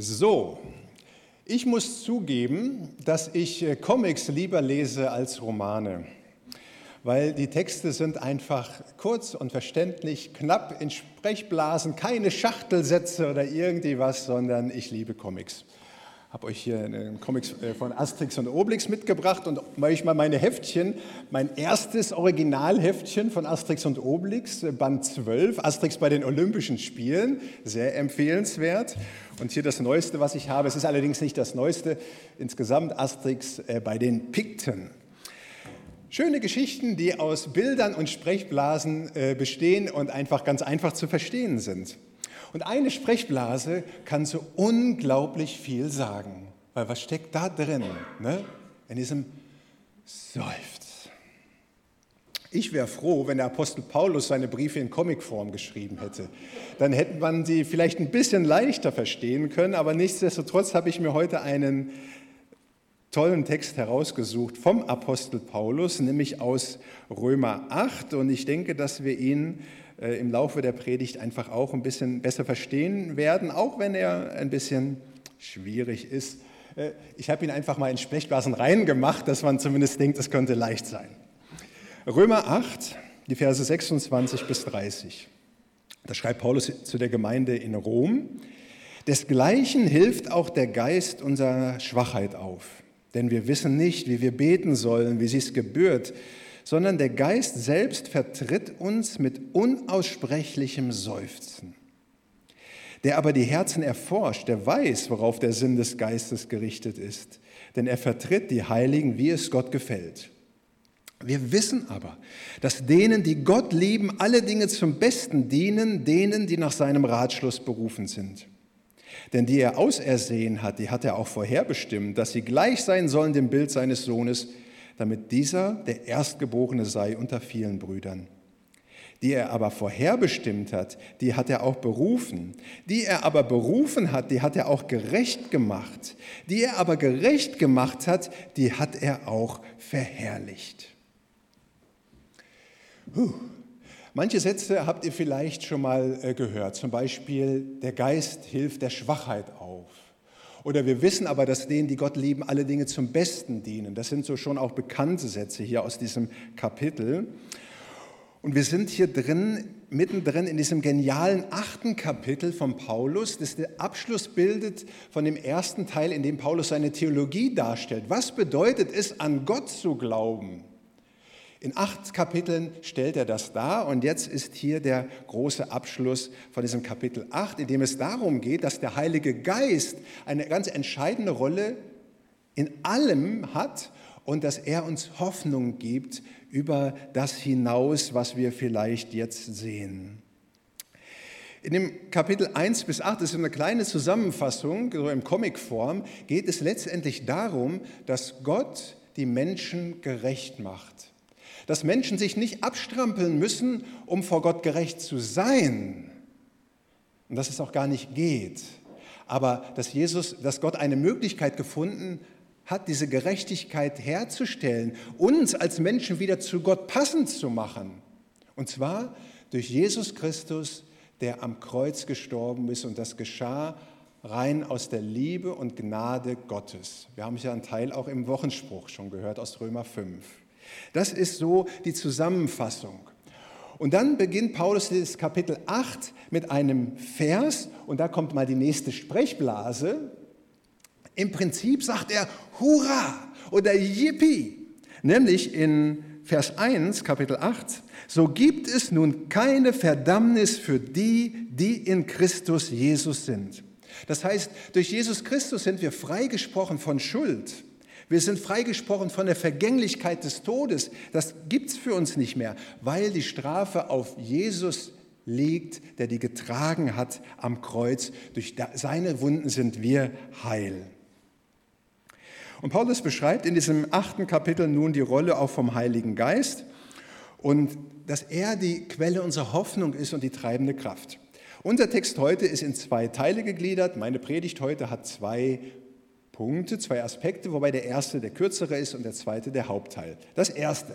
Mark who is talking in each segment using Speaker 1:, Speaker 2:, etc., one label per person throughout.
Speaker 1: So, ich muss zugeben, dass ich äh, Comics lieber lese als Romane, weil die Texte sind einfach kurz und verständlich, knapp in Sprechblasen, keine Schachtelsätze oder irgendwie was, sondern ich liebe Comics habe euch hier einen Comics äh, von Asterix und Obelix mitgebracht und manchmal meine Heftchen, mein erstes Originalheftchen von Asterix und Obelix, äh, Band 12, Asterix bei den Olympischen Spielen, sehr empfehlenswert. Und hier das Neueste, was ich habe, es ist allerdings nicht das Neueste, insgesamt Asterix äh, bei den Pikten. Schöne Geschichten, die aus Bildern und Sprechblasen bestehen und einfach ganz einfach zu verstehen sind. Und eine Sprechblase kann so unglaublich viel sagen. Weil was steckt da drin? Ne? In diesem Seufz. Ich wäre froh, wenn der Apostel Paulus seine Briefe in Comicform geschrieben hätte. Dann hätte man sie vielleicht ein bisschen leichter verstehen können, aber nichtsdestotrotz habe ich mir heute einen tollen Text herausgesucht vom Apostel Paulus, nämlich aus Römer 8. Und ich denke, dass wir ihn im Laufe der Predigt einfach auch ein bisschen besser verstehen werden, auch wenn er ein bisschen schwierig ist. Äh, ich habe ihn einfach mal in Sprechblasen reingemacht, dass man zumindest denkt, es könnte leicht sein. Römer 8, die Verse 26 bis 30. Da schreibt Paulus zu der Gemeinde in Rom. Desgleichen hilft auch der Geist unserer Schwachheit auf. Denn wir wissen nicht, wie wir beten sollen, wie es gebührt sondern der Geist selbst vertritt uns mit unaussprechlichem Seufzen. Der aber die Herzen erforscht, der weiß, worauf der Sinn des Geistes gerichtet ist, denn er vertritt die Heiligen, wie es Gott gefällt. Wir wissen aber, dass denen, die Gott lieben, alle Dinge zum Besten dienen, denen, die nach seinem Ratschluss berufen sind. Denn die er ausersehen hat, die hat er auch vorherbestimmt, dass sie gleich sein sollen dem Bild seines Sohnes, damit dieser der Erstgeborene sei unter vielen Brüdern. Die er aber vorherbestimmt hat, die hat er auch berufen. Die er aber berufen hat, die hat er auch gerecht gemacht. Die er aber gerecht gemacht hat, die hat er auch verherrlicht. Puh. Manche Sätze habt ihr vielleicht schon mal äh, gehört, zum Beispiel, der Geist hilft der Schwachheit auf. Oder wir wissen aber, dass denen, die Gott lieben, alle Dinge zum Besten dienen. Das sind so schon auch bekannte Sätze hier aus diesem Kapitel. Und wir sind hier drin, mittendrin in diesem genialen achten Kapitel von Paulus, das der Abschluss bildet von dem ersten Teil, in dem Paulus seine Theologie darstellt. Was bedeutet es, an Gott zu glauben? In acht Kapiteln stellt er das dar und jetzt ist hier der große Abschluss von diesem Kapitel 8, in dem es darum geht, dass der Heilige Geist eine ganz entscheidende Rolle in allem hat und dass er uns Hoffnung gibt über das hinaus, was wir vielleicht jetzt sehen. In dem Kapitel 1 bis 8, das ist eine kleine Zusammenfassung, so in Comicform, geht es letztendlich darum, dass Gott die Menschen gerecht macht dass Menschen sich nicht abstrampeln müssen, um vor Gott gerecht zu sein. Und dass es auch gar nicht geht. Aber dass Jesus, dass Gott eine Möglichkeit gefunden hat, diese Gerechtigkeit herzustellen, uns als Menschen wieder zu Gott passend zu machen. Und zwar durch Jesus Christus, der am Kreuz gestorben ist. Und das geschah rein aus der Liebe und Gnade Gottes. Wir haben ja einen Teil auch im Wochenspruch schon gehört aus Römer 5. Das ist so die Zusammenfassung. Und dann beginnt Paulus das Kapitel 8 mit einem Vers und da kommt mal die nächste Sprechblase. Im Prinzip sagt er Hurra oder Yippie, nämlich in Vers 1, Kapitel 8. So gibt es nun keine Verdammnis für die, die in Christus Jesus sind. Das heißt, durch Jesus Christus sind wir freigesprochen von Schuld. Wir sind freigesprochen von der Vergänglichkeit des Todes. Das gibt es für uns nicht mehr, weil die Strafe auf Jesus liegt, der die getragen hat am Kreuz. Durch seine Wunden sind wir heil. Und Paulus beschreibt in diesem achten Kapitel nun die Rolle auch vom Heiligen Geist und dass er die Quelle unserer Hoffnung ist und die treibende Kraft. Unser Text heute ist in zwei Teile gegliedert. Meine Predigt heute hat zwei Punkte, zwei Aspekte, wobei der erste der kürzere ist und der zweite der Hauptteil. Das erste.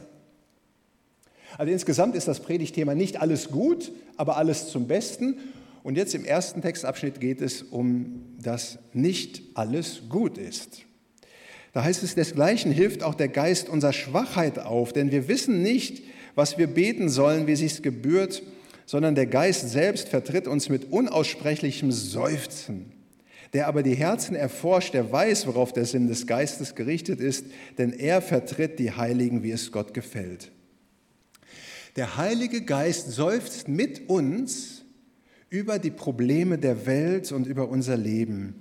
Speaker 1: Also insgesamt ist das Predigtthema nicht alles gut, aber alles zum Besten. Und jetzt im ersten Textabschnitt geht es um das nicht alles gut ist. Da heißt es, desgleichen hilft auch der Geist unserer Schwachheit auf, denn wir wissen nicht, was wir beten sollen, wie sich's gebührt, sondern der Geist selbst vertritt uns mit unaussprechlichem Seufzen. Der aber die Herzen erforscht, der weiß, worauf der Sinn des Geistes gerichtet ist, denn er vertritt die Heiligen, wie es Gott gefällt. Der Heilige Geist seufzt mit uns über die Probleme der Welt und über unser Leben,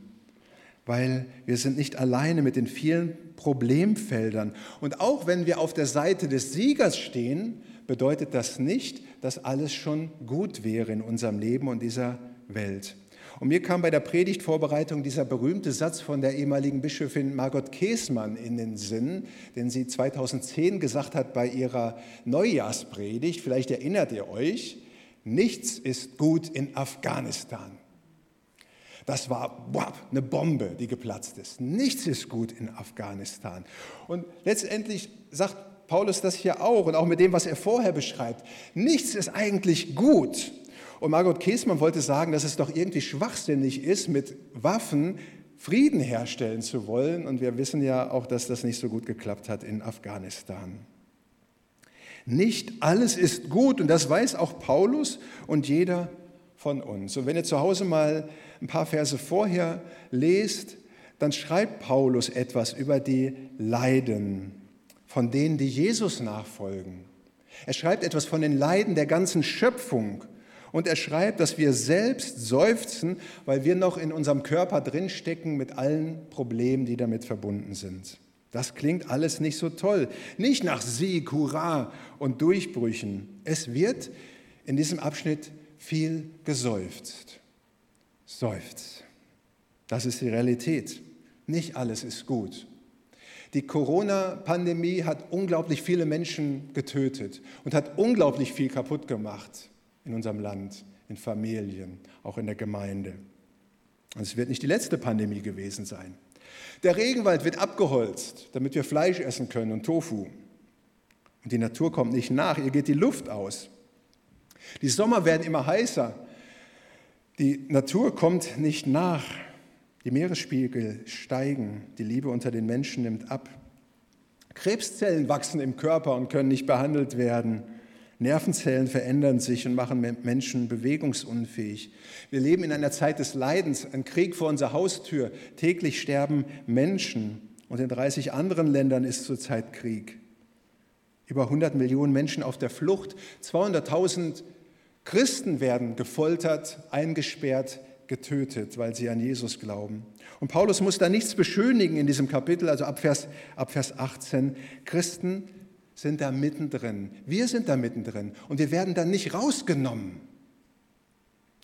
Speaker 1: weil wir sind nicht alleine mit den vielen Problemfeldern. Und auch wenn wir auf der Seite des Siegers stehen, bedeutet das nicht, dass alles schon gut wäre in unserem Leben und dieser Welt. Und mir kam bei der Predigtvorbereitung dieser berühmte Satz von der ehemaligen Bischöfin Margot Käßmann in den Sinn, den sie 2010 gesagt hat bei ihrer Neujahrspredigt. Vielleicht erinnert ihr euch, nichts ist gut in Afghanistan. Das war boah, eine Bombe, die geplatzt ist. Nichts ist gut in Afghanistan. Und letztendlich sagt Paulus das hier auch und auch mit dem, was er vorher beschreibt. Nichts ist eigentlich gut. Und Margot Käßmann wollte sagen, dass es doch irgendwie schwachsinnig ist, mit Waffen Frieden herstellen zu wollen. Und wir wissen ja auch, dass das nicht so gut geklappt hat in Afghanistan. Nicht alles ist gut und das weiß auch Paulus und jeder von uns. Und wenn ihr zu Hause mal ein paar Verse vorher lest, dann schreibt Paulus etwas über die Leiden von denen, die Jesus nachfolgen. Er schreibt etwas von den Leiden der ganzen Schöpfung. Und er schreibt, dass wir selbst seufzen, weil wir noch in unserem Körper drinstecken mit allen Problemen, die damit verbunden sind. Das klingt alles nicht so toll. Nicht nach Sieg, Hurra und Durchbrüchen. Es wird in diesem Abschnitt viel geseufzt. Seufzt. Das ist die Realität. Nicht alles ist gut. Die Corona-Pandemie hat unglaublich viele Menschen getötet und hat unglaublich viel kaputt gemacht in unserem Land, in Familien, auch in der Gemeinde. Und es wird nicht die letzte Pandemie gewesen sein. Der Regenwald wird abgeholzt, damit wir Fleisch essen können und Tofu. Und die Natur kommt nicht nach, ihr geht die Luft aus. Die Sommer werden immer heißer. Die Natur kommt nicht nach. Die Meeresspiegel steigen. Die Liebe unter den Menschen nimmt ab. Krebszellen wachsen im Körper und können nicht behandelt werden. Nervenzellen verändern sich und machen Menschen bewegungsunfähig. Wir leben in einer Zeit des Leidens, ein Krieg vor unserer Haustür. Täglich sterben Menschen und in 30 anderen Ländern ist zurzeit Krieg. Über 100 Millionen Menschen auf der Flucht, 200.000 Christen werden gefoltert, eingesperrt, getötet, weil sie an Jesus glauben. Und Paulus muss da nichts beschönigen in diesem Kapitel, also ab Vers, ab Vers 18. Christen sind da mittendrin. Wir sind da mittendrin und wir werden dann nicht rausgenommen.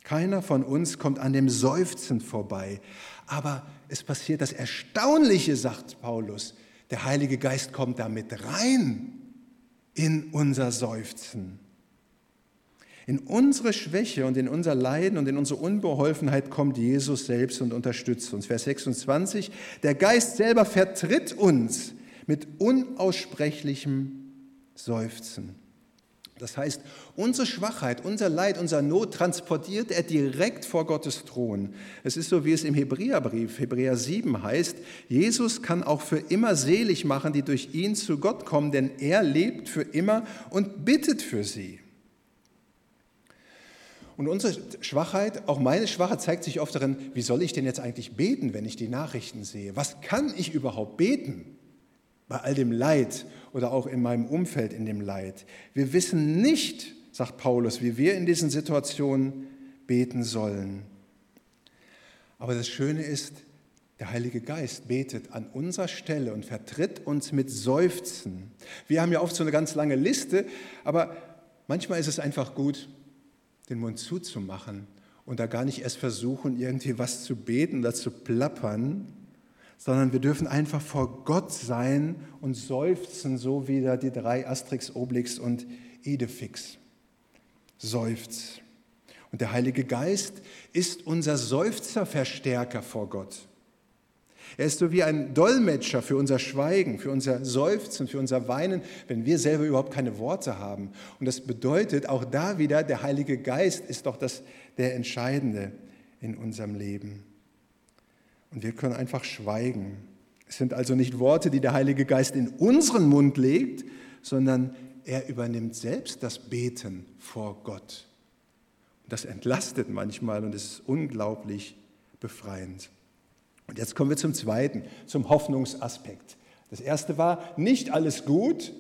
Speaker 1: Keiner von uns kommt an dem Seufzen vorbei. Aber es passiert das Erstaunliche, sagt Paulus. Der Heilige Geist kommt da mit rein in unser Seufzen. In unsere Schwäche und in unser Leiden und in unsere Unbeholfenheit kommt Jesus selbst und unterstützt uns. Vers 26, der Geist selber vertritt uns mit unaussprechlichem Seufzen. Das heißt, unsere Schwachheit, unser Leid, unser Not transportiert er direkt vor Gottes Thron. Es ist so, wie es im Hebräerbrief, Hebräer 7 heißt, Jesus kann auch für immer selig machen, die durch ihn zu Gott kommen, denn er lebt für immer und bittet für sie. Und unsere Schwachheit, auch meine Schwachheit, zeigt sich oft darin, wie soll ich denn jetzt eigentlich beten, wenn ich die Nachrichten sehe? Was kann ich überhaupt beten? bei all dem Leid oder auch in meinem Umfeld in dem Leid. Wir wissen nicht, sagt Paulus, wie wir in diesen Situationen beten sollen. Aber das Schöne ist, der Heilige Geist betet an unserer Stelle und vertritt uns mit Seufzen. Wir haben ja oft so eine ganz lange Liste, aber manchmal ist es einfach gut, den Mund zuzumachen und da gar nicht erst versuchen, irgendwie was zu beten oder zu plappern, sondern wir dürfen einfach vor Gott sein und seufzen, so wie da die drei Asterix, Obelix und Idefix. Seufz. Und der Heilige Geist ist unser Seufzerverstärker vor Gott. Er ist so wie ein Dolmetscher für unser Schweigen, für unser Seufzen, für unser Weinen, wenn wir selber überhaupt keine Worte haben. Und das bedeutet auch da wieder, der Heilige Geist ist doch das, der Entscheidende in unserem Leben. Und wir können einfach schweigen. Es sind also nicht Worte, die der Heilige Geist in unseren Mund legt, sondern er übernimmt selbst das Beten vor Gott. Das entlastet manchmal und ist unglaublich befreiend. Und jetzt kommen wir zum zweiten, zum Hoffnungsaspekt. Das erste war nicht alles gut,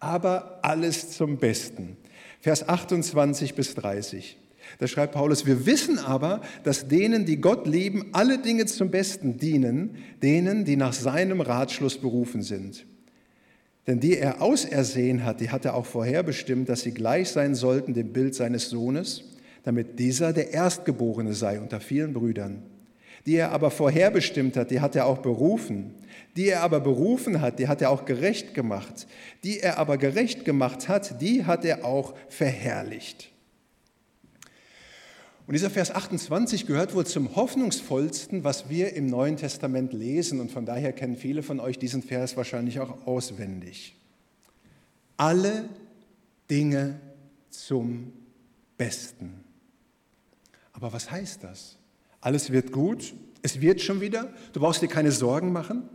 Speaker 1: aber alles zum Besten. Vers 28 bis 30. Da schreibt Paulus, wir wissen aber, dass denen, die Gott lieben, alle Dinge zum Besten dienen, denen, die nach seinem Ratschluss berufen sind. Denn die er ausersehen hat, die hat er auch vorherbestimmt, dass sie gleich sein sollten dem Bild seines Sohnes, damit dieser der Erstgeborene sei unter vielen Brüdern. Die er aber vorherbestimmt hat, die hat er auch berufen. Die er aber berufen hat, die hat er auch gerecht gemacht. Die er aber gerecht gemacht hat, die hat er auch verherrlicht. Und dieser Vers 28 gehört wohl zum hoffnungsvollsten, was wir im Neuen Testament lesen. Und von daher kennen viele von euch diesen Vers wahrscheinlich auch auswendig. Alle Dinge zum Besten. Aber was heißt das? Alles wird gut, es wird schon wieder, du brauchst dir keine Sorgen machen.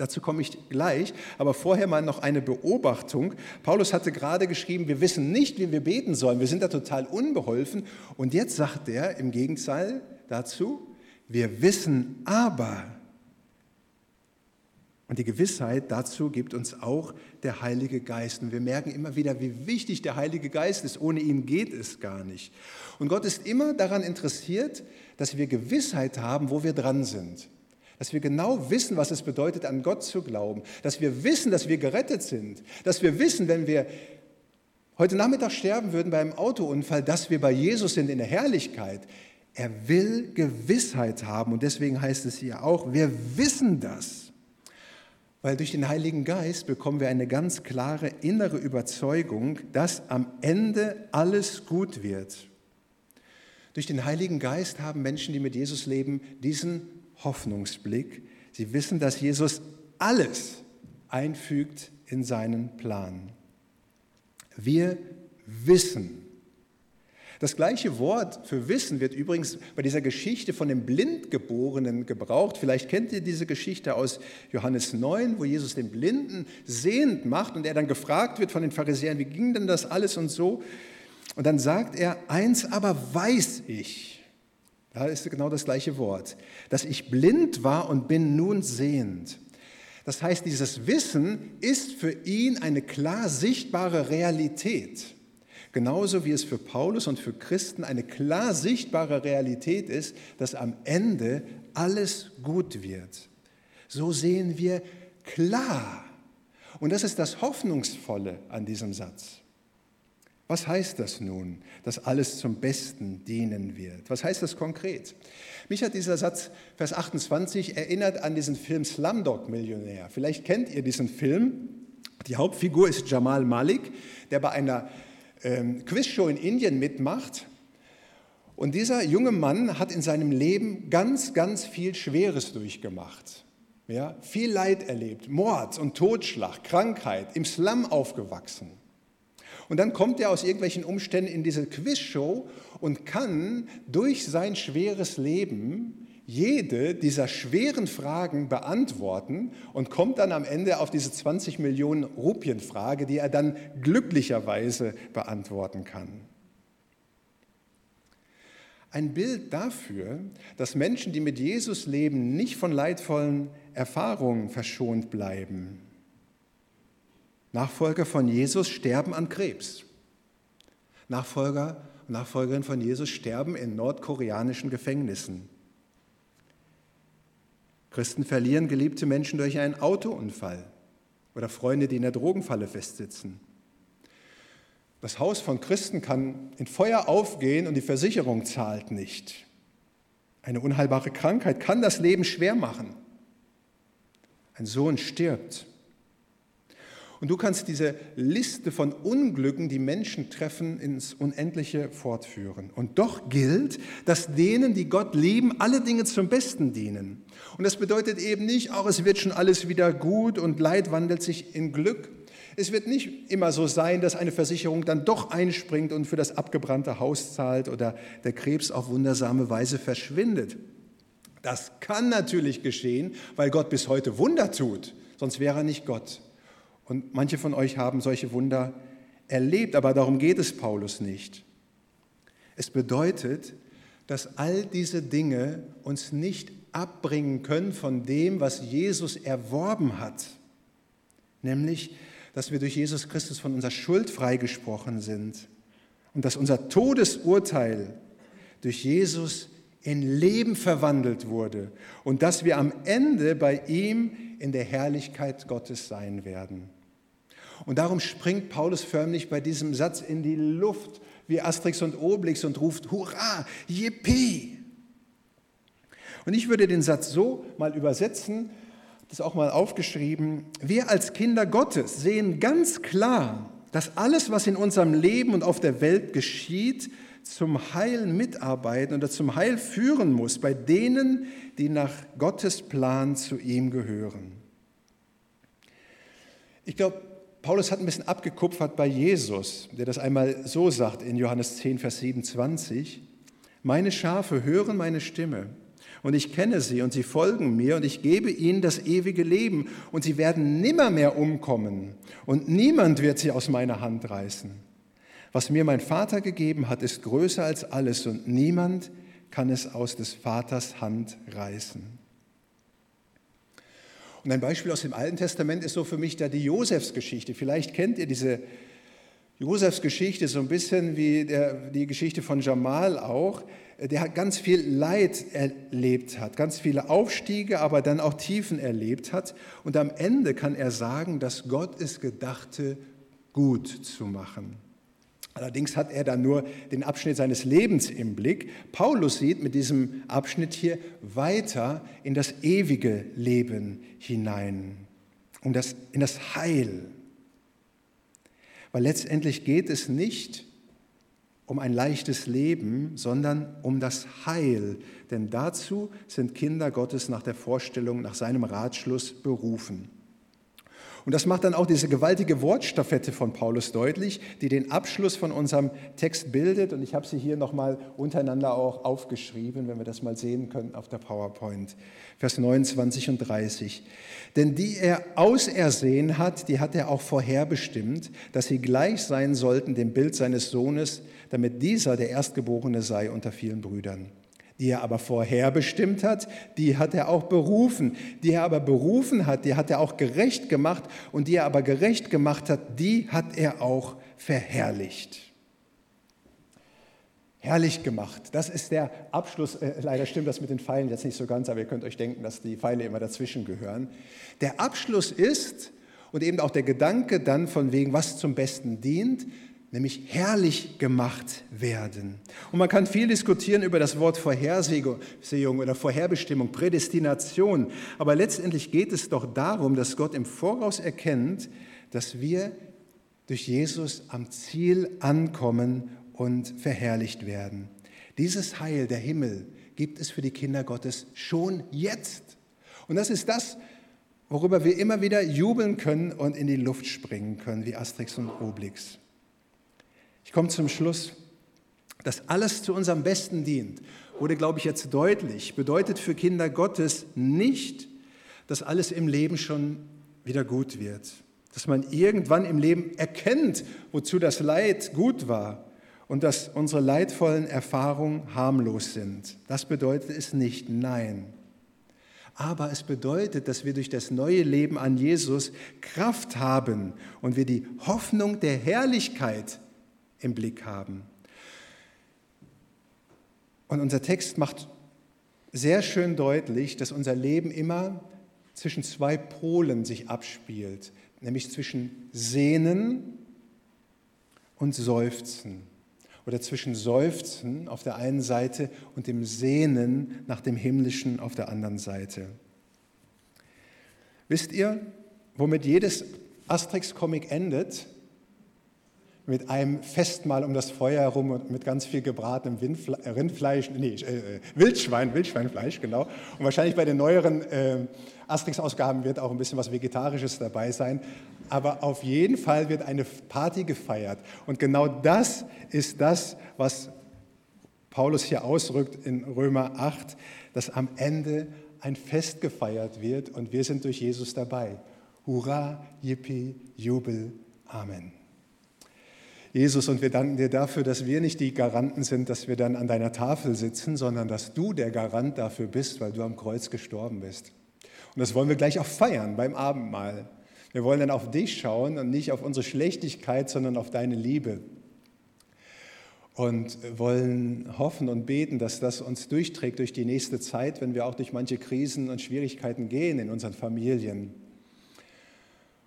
Speaker 1: Dazu komme ich gleich, aber vorher mal noch eine Beobachtung. Paulus hatte gerade geschrieben, wir wissen nicht, wie wir beten sollen, wir sind da total unbeholfen. Und jetzt sagt er im Gegenteil dazu, wir wissen aber. Und die Gewissheit dazu gibt uns auch der Heilige Geist. Und wir merken immer wieder, wie wichtig der Heilige Geist ist. Ohne ihn geht es gar nicht. Und Gott ist immer daran interessiert, dass wir Gewissheit haben, wo wir dran sind dass wir genau wissen, was es bedeutet, an Gott zu glauben, dass wir wissen, dass wir gerettet sind, dass wir wissen, wenn wir heute Nachmittag sterben würden bei einem Autounfall, dass wir bei Jesus sind in der Herrlichkeit. Er will Gewissheit haben und deswegen heißt es hier auch, wir wissen das. Weil durch den Heiligen Geist bekommen wir eine ganz klare innere Überzeugung, dass am Ende alles gut wird. Durch den Heiligen Geist haben Menschen, die mit Jesus leben, diesen Hoffnungsblick. Sie wissen, dass Jesus alles einfügt in seinen Plan. Wir wissen. Das gleiche Wort für Wissen wird übrigens bei dieser Geschichte von dem Blindgeborenen gebraucht. Vielleicht kennt ihr diese Geschichte aus Johannes 9, wo Jesus den Blinden sehend macht und er dann gefragt wird von den Pharisäern, wie ging denn das alles und so. Und dann sagt er, eins aber weiß ich. Da ist genau das gleiche Wort, dass ich blind war und bin nun sehend. Das heißt, dieses Wissen ist für ihn eine klar sichtbare Realität. Genauso wie es für Paulus und für Christen eine klar sichtbare Realität ist, dass am Ende alles gut wird. So sehen wir klar. Und das ist das Hoffnungsvolle an diesem Satz. Was heißt das nun, dass alles zum Besten dienen wird? Was heißt das konkret? Mich hat dieser Satz, Vers 28, erinnert an diesen Film Slumdog Millionär. Vielleicht kennt ihr diesen Film. Die Hauptfigur ist Jamal Malik, der bei einer ähm, Quizshow in Indien mitmacht. Und dieser junge Mann hat in seinem Leben ganz, ganz viel Schweres durchgemacht. Ja, viel Leid erlebt, Mord und Totschlag, Krankheit, im Slum aufgewachsen. Und dann kommt er aus irgendwelchen Umständen in diese Quizshow und kann durch sein schweres Leben jede dieser schweren Fragen beantworten und kommt dann am Ende auf diese 20 Millionen Rupien-Frage, die er dann glücklicherweise beantworten kann. Ein Bild dafür, dass Menschen, die mit Jesus leben, nicht von leidvollen Erfahrungen verschont bleiben. Nachfolger von Jesus sterben an Krebs. Nachfolger und Nachfolgerinnen von Jesus sterben in nordkoreanischen Gefängnissen. Christen verlieren geliebte Menschen durch einen Autounfall oder Freunde, die in der Drogenfalle festsitzen. Das Haus von Christen kann in Feuer aufgehen und die Versicherung zahlt nicht. Eine unheilbare Krankheit kann das Leben schwer machen. Ein Sohn stirbt Und du kannst diese Liste von Unglücken, die Menschen treffen, ins Unendliche fortführen. Und doch gilt, dass denen, die Gott lieben, alle Dinge zum Besten dienen. Und das bedeutet eben nicht, auch es wird schon alles wieder gut und Leid wandelt sich in Glück. Es wird nicht immer so sein, dass eine Versicherung dann doch einspringt und für das abgebrannte Haus zahlt oder der Krebs auf wundersame Weise verschwindet. Das kann natürlich geschehen, weil Gott bis heute Wunder tut, sonst wäre er nicht Gott. Und manche von euch haben solche Wunder erlebt, aber darum geht es Paulus nicht. Es bedeutet, dass all diese Dinge uns nicht abbringen können von dem, was Jesus erworben hat, nämlich, dass wir durch Jesus Christus von unserer Schuld freigesprochen sind und dass unser Todesurteil durch Jesus in Leben verwandelt wurde und dass wir am Ende bei ihm in der Herrlichkeit Gottes sein werden. Und darum springt Paulus förmlich bei diesem Satz in die Luft wie Asterix und Obelix und ruft Hurra, Yippie! Und ich würde den Satz so mal übersetzen, das auch mal aufgeschrieben. Wir als Kinder Gottes sehen ganz klar, dass alles, was in unserem Leben und auf der Welt geschieht, zum Heil mitarbeiten oder zum Heil führen muss bei denen, die nach Gottes Plan zu ihm gehören. Ich glaube, Paulus hat ein bisschen abgekupfert bei Jesus, der das einmal so sagt in Johannes 10, Vers 27. Meine Schafe hören meine Stimme und ich kenne sie und sie folgen mir und ich gebe ihnen das ewige Leben und sie werden nimmermehr umkommen und niemand wird sie aus meiner Hand reißen. Was mir mein Vater gegeben hat, ist größer als alles und niemand kann es aus des Vaters Hand reißen. Und ein Beispiel aus dem Alten Testament ist so für mich da die Josefsgeschichte. Vielleicht kennt ihr diese Josefsgeschichte so ein bisschen wie der, die Geschichte von Jamal auch. Der hat ganz viel Leid erlebt hat, ganz viele Aufstiege, aber dann auch Tiefen erlebt hat. Und am Ende kann er sagen, dass Gott es gedachte, gut zu machen. Allerdings hat er dann nur den Abschnitt seines Lebens im Blick. Paulus sieht mit diesem Abschnitt hier weiter in das ewige Leben hinein, um das, in das Heil. Weil letztendlich geht es nicht um ein leichtes Leben, sondern um das Heil. Denn dazu sind Kinder Gottes nach der Vorstellung, nach seinem Ratschluss berufen. Und das macht dann auch diese gewaltige Wortstaffette von Paulus deutlich, die den Abschluss von unserem Text bildet. Und ich habe sie hier nochmal untereinander auch aufgeschrieben, wenn wir das mal sehen können auf der PowerPoint. Vers 29 und 30. Denn die er ausersehen hat, die hat er auch vorherbestimmt, dass sie gleich sein sollten dem Bild seines Sohnes, damit dieser der Erstgeborene sei unter vielen Brüdern die er aber vorherbestimmt hat, die hat er auch berufen. Die er aber berufen hat, die hat er auch gerecht gemacht. Und die er aber gerecht gemacht hat, die hat er auch verherrlicht. Herrlich gemacht. Das ist der Abschluss. Äh, leider stimmt das mit den Pfeilen jetzt nicht so ganz, aber ihr könnt euch denken, dass die Pfeile immer dazwischen gehören. Der Abschluss ist, und eben auch der Gedanke dann von wegen, was zum Besten dient, nämlich herrlich gemacht werden. Und man kann viel diskutieren über das Wort Vorhersehung oder Vorherbestimmung, Prädestination, aber letztendlich geht es doch darum, dass Gott im Voraus erkennt, dass wir durch Jesus am Ziel ankommen und verherrlicht werden. Dieses Heil, der Himmel, gibt es für die Kinder Gottes schon jetzt. Und das ist das, worüber wir immer wieder jubeln können und in die Luft springen können, wie Asterix und Obelix. Ich komme zum Schluss. Dass alles zu unserem Besten dient, wurde, glaube ich, jetzt deutlich, bedeutet für Kinder Gottes nicht, dass alles im Leben schon wieder gut wird. Dass man irgendwann im Leben erkennt, wozu das Leid gut war und dass unsere leidvollen Erfahrungen harmlos sind. Das bedeutet es nicht, nein. Aber es bedeutet, dass wir durch das neue Leben an Jesus Kraft haben und wir die Hoffnung der Herrlichkeit im Blick haben. Und unser Text macht sehr schön deutlich, dass unser Leben immer zwischen zwei Polen sich abspielt, nämlich zwischen Sehnen und Seufzen oder zwischen Seufzen auf der einen Seite und dem Sehnen nach dem Himmlischen auf der anderen Seite. Wisst ihr, womit jedes Asterix-Comic endet mit einem Festmahl um das Feuer herum und mit ganz viel gebratenem äh, Rindfleisch, nee, äh, Wildschwein, Wildschweinfleisch, genau. Und wahrscheinlich bei den neueren äh, Asterix-Ausgaben wird auch ein bisschen was Vegetarisches dabei sein. Aber auf jeden Fall wird eine Party gefeiert. Und genau das ist das, was Paulus hier ausrückt in Römer 8, dass am Ende ein Fest gefeiert wird und wir sind durch Jesus dabei. Hurra, Yippie, Jubel, Amen. Jesus, und wir danken dir dafür, dass wir nicht die Garanten sind, dass wir dann an deiner Tafel sitzen, sondern dass du der Garant dafür bist, weil du am Kreuz gestorben bist. Und das wollen wir gleich auch feiern beim Abendmahl. Wir wollen dann auf dich schauen und nicht auf unsere Schlechtigkeit, sondern auf deine Liebe. Und wollen hoffen und beten, dass das uns durchträgt durch die nächste Zeit, wenn wir auch durch manche Krisen und Schwierigkeiten gehen in unseren Familien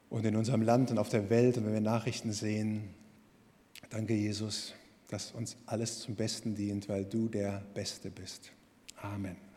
Speaker 1: und in unserem Land und auf der Welt und wenn wir Nachrichten sehen. Danke, Jesus, dass uns alles zum Besten dient, weil du der Beste bist. Amen.